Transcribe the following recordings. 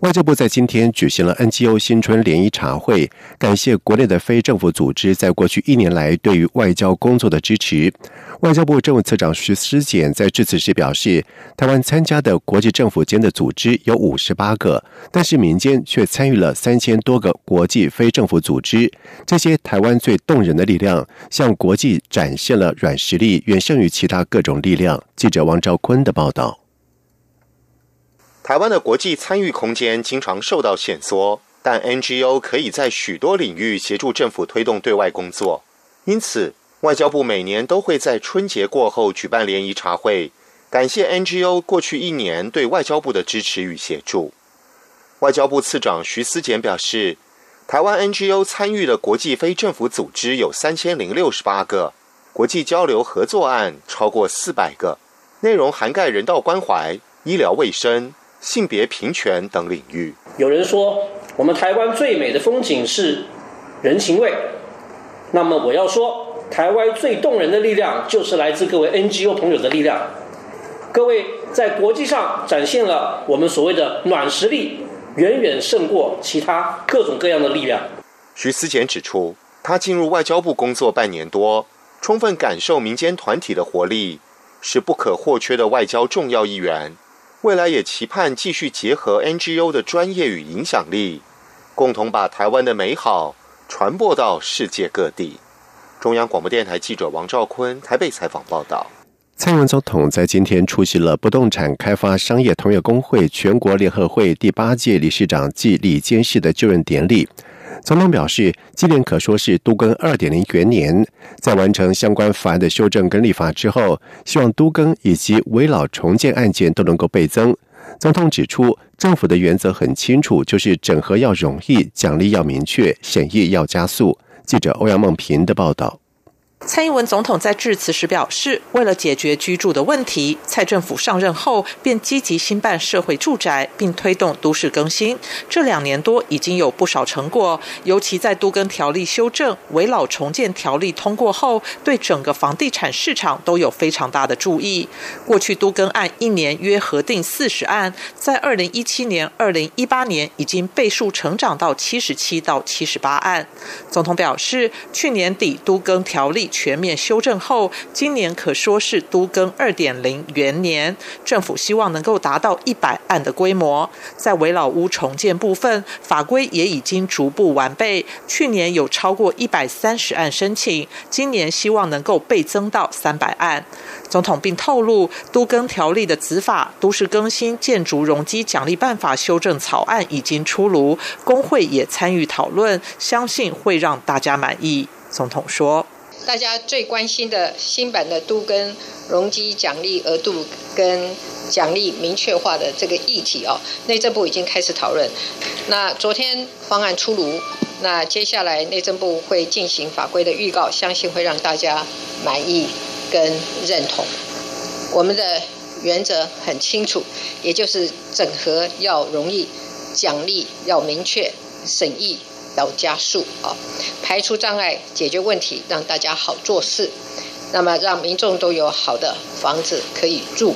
外交部在今天举行了 NGO 新春联谊茶会，感谢国内的非政府组织在过去一年来对于外交工作的支持。外交部政务次长徐思俭在致辞时表示，台湾参加的国际政府间的组织有五十八个，但是民间却参与了三千多个国际非政府组织。这些台湾最动人的力量，向国际展现了软实力远胜于其他各种力量。记者王兆坤的报道。台湾的国际参与空间经常受到限缩，但 NGO 可以在许多领域协助政府推动对外工作。因此，外交部每年都会在春节过后举办联谊茶会，感谢 NGO 过去一年对外交部的支持与协助。外交部次长徐思俭表示，台湾 NGO 参与的国际非政府组织有三千零六十八个，国际交流合作案超过四百个，内容涵盖人道关怀、医疗卫生。性别平权等领域，有人说我们台湾最美的风景是人情味。那么我要说，台湾最动人的力量就是来自各位 NGO 朋友的力量。各位在国际上展现了我们所谓的软实力，远远胜过其他各种各样的力量。徐思俭指出，他进入外交部工作半年多，充分感受民间团体的活力，是不可或缺的外交重要一员。未来也期盼继续结合 NGO 的专业与影响力，共同把台湾的美好传播到世界各地。中央广播电台记者王兆坤台北采访报道。蔡英文总统在今天出席了不动产开发商业同业工会全国联合会第八届理事长暨理监事的就任典礼。总统表示，今年可说是都更二点零元年，在完成相关法案的修正跟立法之后，希望都更以及围老重建案件都能够倍增。总统指出，政府的原则很清楚，就是整合要容易，奖励要明确，审议要加速。记者欧阳梦平的报道。蔡英文总统在致辞时表示，为了解决居住的问题，蔡政府上任后便积极兴办社会住宅，并推动都市更新。这两年多已经有不少成果，尤其在都更条例修正、围老重建条例通过后，对整个房地产市场都有非常大的注意。过去都更案一年约核定四十案，在二零一七年、二零一八年已经倍数成长到七十七到七十八案。总统表示，去年底都更条例。全面修正后，今年可说是都更二点零元年。政府希望能够达到一百案的规模。在围老屋重建部分，法规也已经逐步完备。去年有超过一百三十案申请，今年希望能够倍增到三百案。总统并透露，都更条例的子法《都市更新建筑容积奖励办法》修正草案已经出炉，工会也参与讨论，相信会让大家满意。总统说。大家最关心的新版的都跟容积奖励额度跟奖励明确化的这个议题哦，内政部已经开始讨论。那昨天方案出炉，那接下来内政部会进行法规的预告，相信会让大家满意跟认同。我们的原则很清楚，也就是整合要容易，奖励要明确，审议。要加速啊，排除障碍，解决问题，让大家好做事，那么让民众都有好的房子可以住。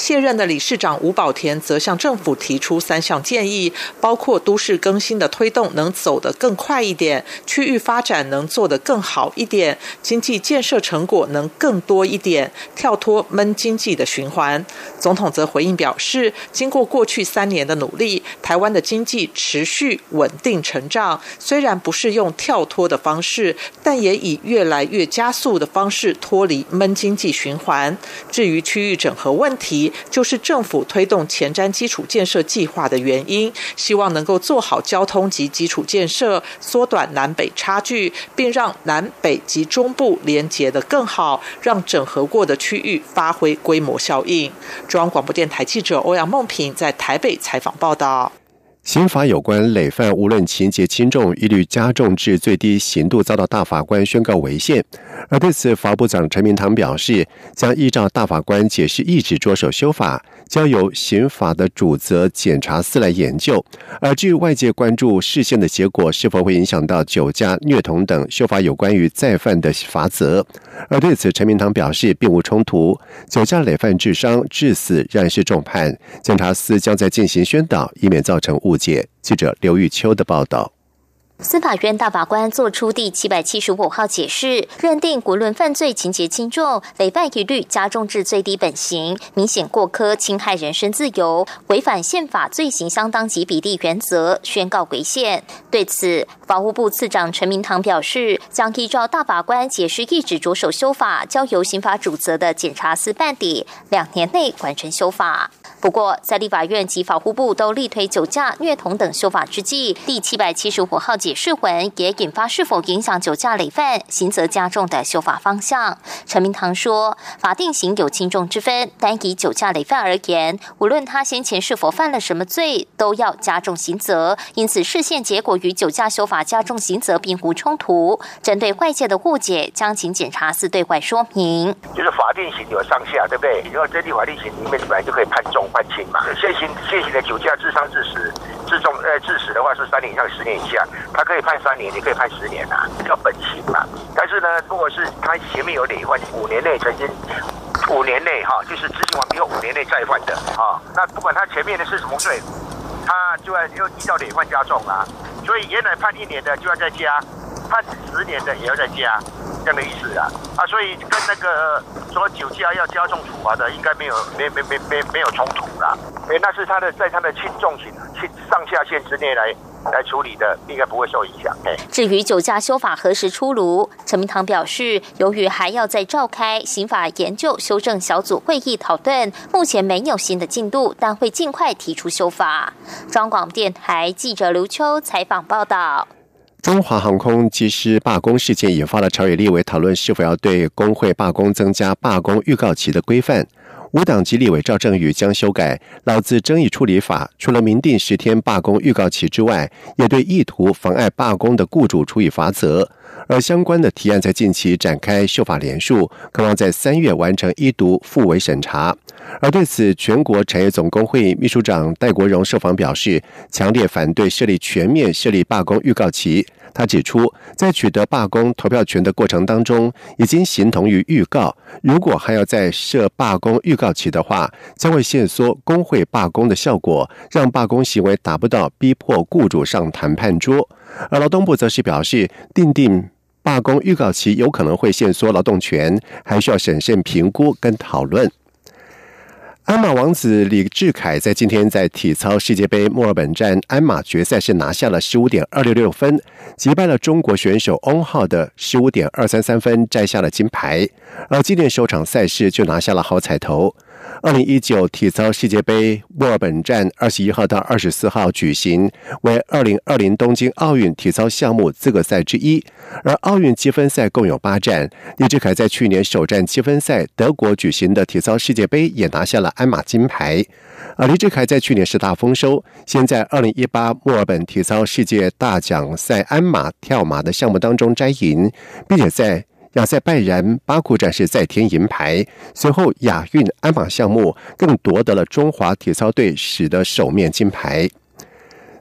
卸任的理事长吴宝田则向政府提出三项建议，包括都市更新的推动能走得更快一点，区域发展能做得更好一点，经济建设成果能更多一点，跳脱闷经济的循环。总统则回应表示，经过过去三年的努力，台湾的经济持续稳定成长，虽然不是用跳脱的方式，但也以越来越加速的方式脱离闷经济循环。至于区域整合问题，就是政府推动前瞻基础建设计划的原因，希望能够做好交通及基础建设，缩短南北差距，并让南北及中部连接的更好，让整合过的区域发挥规模效应。中央广播电台记者欧阳梦平在台北采访报道。刑法有关累犯，无论情节轻重，一律加重至最低刑度，遭到大法官宣告违宪。而对此，法部长陈明堂表示，将依照大法官解释意旨着手修法，交由刑法的主责检察司来研究。而至于外界关注事件的结果是否会影响到酒驾、虐童等修法有关于再犯的罚则，而对此，陈明堂表示并无冲突。酒驾累犯致伤、致死，仍然是重判。检察司将在进行宣导，以免造成误。误解。记者刘玉秋的报道。司法院大法官作出第七百七十五号解释，认定无论犯罪情节轻重，累犯一律加重至最低本刑，明显过苛，侵害人身自由，违反宪法罪行相当及比例原则，宣告违宪。对此，法务部次长陈明堂表示，将依照大法官解释意旨着手修法，交由刑法主责的检察司办理，两年内完成修法。不过，在立法院及法务部都力推酒驾、虐童等修法之际，第七百七十五号解释文也引发是否影响酒驾累犯、刑责加重的修法方向。陈明堂说，法定刑有轻重之分，单以酒驾累犯而言，无论他先前是否犯了什么罪，都要加重刑责。因此，视线结果与酒驾修法加重刑责并无冲突。针对外界的误解，将请检察司对外说明。就是法定刑有上下，对不对？如果针对法定刑里面本来就可以判重。判轻嘛，现行现行的酒驾致伤致死致重呃致死的话是三年以上十年以下，他可以判三年，也可以判十年呐，叫本刑嘛。但是呢，如果是他前面有累犯，五年内曾经五年内哈，就是执行完毕后五年内再犯的啊，那不管他前面的是什么罪，他就要又依照累犯加重啊。所以原来判一年的就要再加，判十年的也要再加。这样的意思啊啊，所以跟那个说酒驾要加重处罚的，应该没有没没没没没有冲突啦。哎，那是他的在他的轻重刑轻上下限之内来来处理的，应该不会受影响。哎，至于酒驾修法何时出炉，陈明堂表示，由于还要再召开刑法研究修正小组会议讨论，目前没有新的进度，但会尽快提出修法。中广电台记者刘秋采访报道。中华航空机师罢工事件引发了朝野立委讨论是否要对工会罢工增加罢工预告期的规范。无党籍立委赵正宇将修改劳资争议处理法，除了明定十天罢工预告期之外，也对意图妨碍罢工的雇主处以罚则。而相关的提案在近期展开修法联署，渴望在三月完成一读复委审查。而对此，全国产业总工会秘书长戴国荣受访表示，强烈反对设立全面设立罢工预告期。他指出，在取得罢工投票权的过程当中，已经形同于预告。如果还要再设罢工预告期的话，将会限缩工会罢工的效果，让罢工行为达不到逼迫雇主上谈判桌。而劳动部则是表示，定定罢工预告期有可能会限缩劳动权，还需要审慎评估跟讨论。鞍马王子李志凯在今天在体操世界杯墨尔本站鞍马决赛是拿下了十五点二六六分，击败了中国选手翁浩的十五点二三三分，摘下了金牌。而今年首场赛事就拿下了好彩头。二零一九体操世界杯墨尔本站二十一号到二十四号举行，为二零二零东京奥运体操项目资格赛之一。而奥运积分赛共有八站，李志凯在去年首战积分赛德国举行的体操世界杯也拿下了鞍马金牌。而李志凯在去年是大丰收，先在二零一八墨尔本体操世界大奖赛鞍马跳马的项目当中摘银，并且在。亚塞拜然巴库站是再添银牌，随后亚运鞍马项目更夺得了中华体操队史的首面金牌。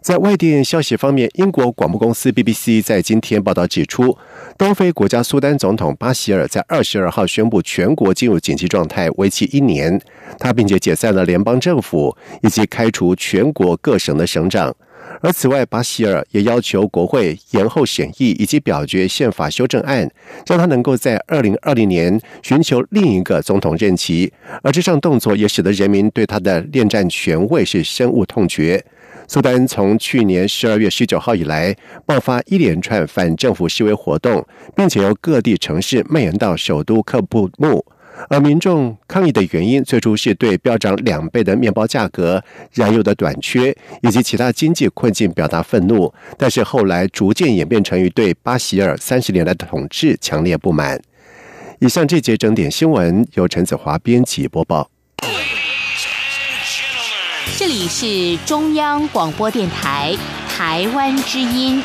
在外电消息方面，英国广播公司 BBC 在今天报道指出，东非国家苏丹总统巴希尔在二十二号宣布全国进入紧急状态，为期一年。他并且解散了联邦政府，以及开除全国各省的省长。而此外，巴希尔也要求国会延后审议以及表决宪法修正案，让他能够在二零二零年寻求另一个总统任期。而这项动作也使得人民对他的恋战权位是深恶痛绝。苏丹从去年十二月十九号以来，爆发一连串反政府示威活动，并且由各地城市蔓延到首都喀布穆。而民众抗议的原因，最初是对飙涨两倍的面包价格、燃油的短缺以及其他经济困境表达愤怒，但是后来逐渐演变成于对巴西尔三十年来的统治强烈不满。以上这节整点新闻由陈子华编辑播报。这里是中央广播电台台湾之音。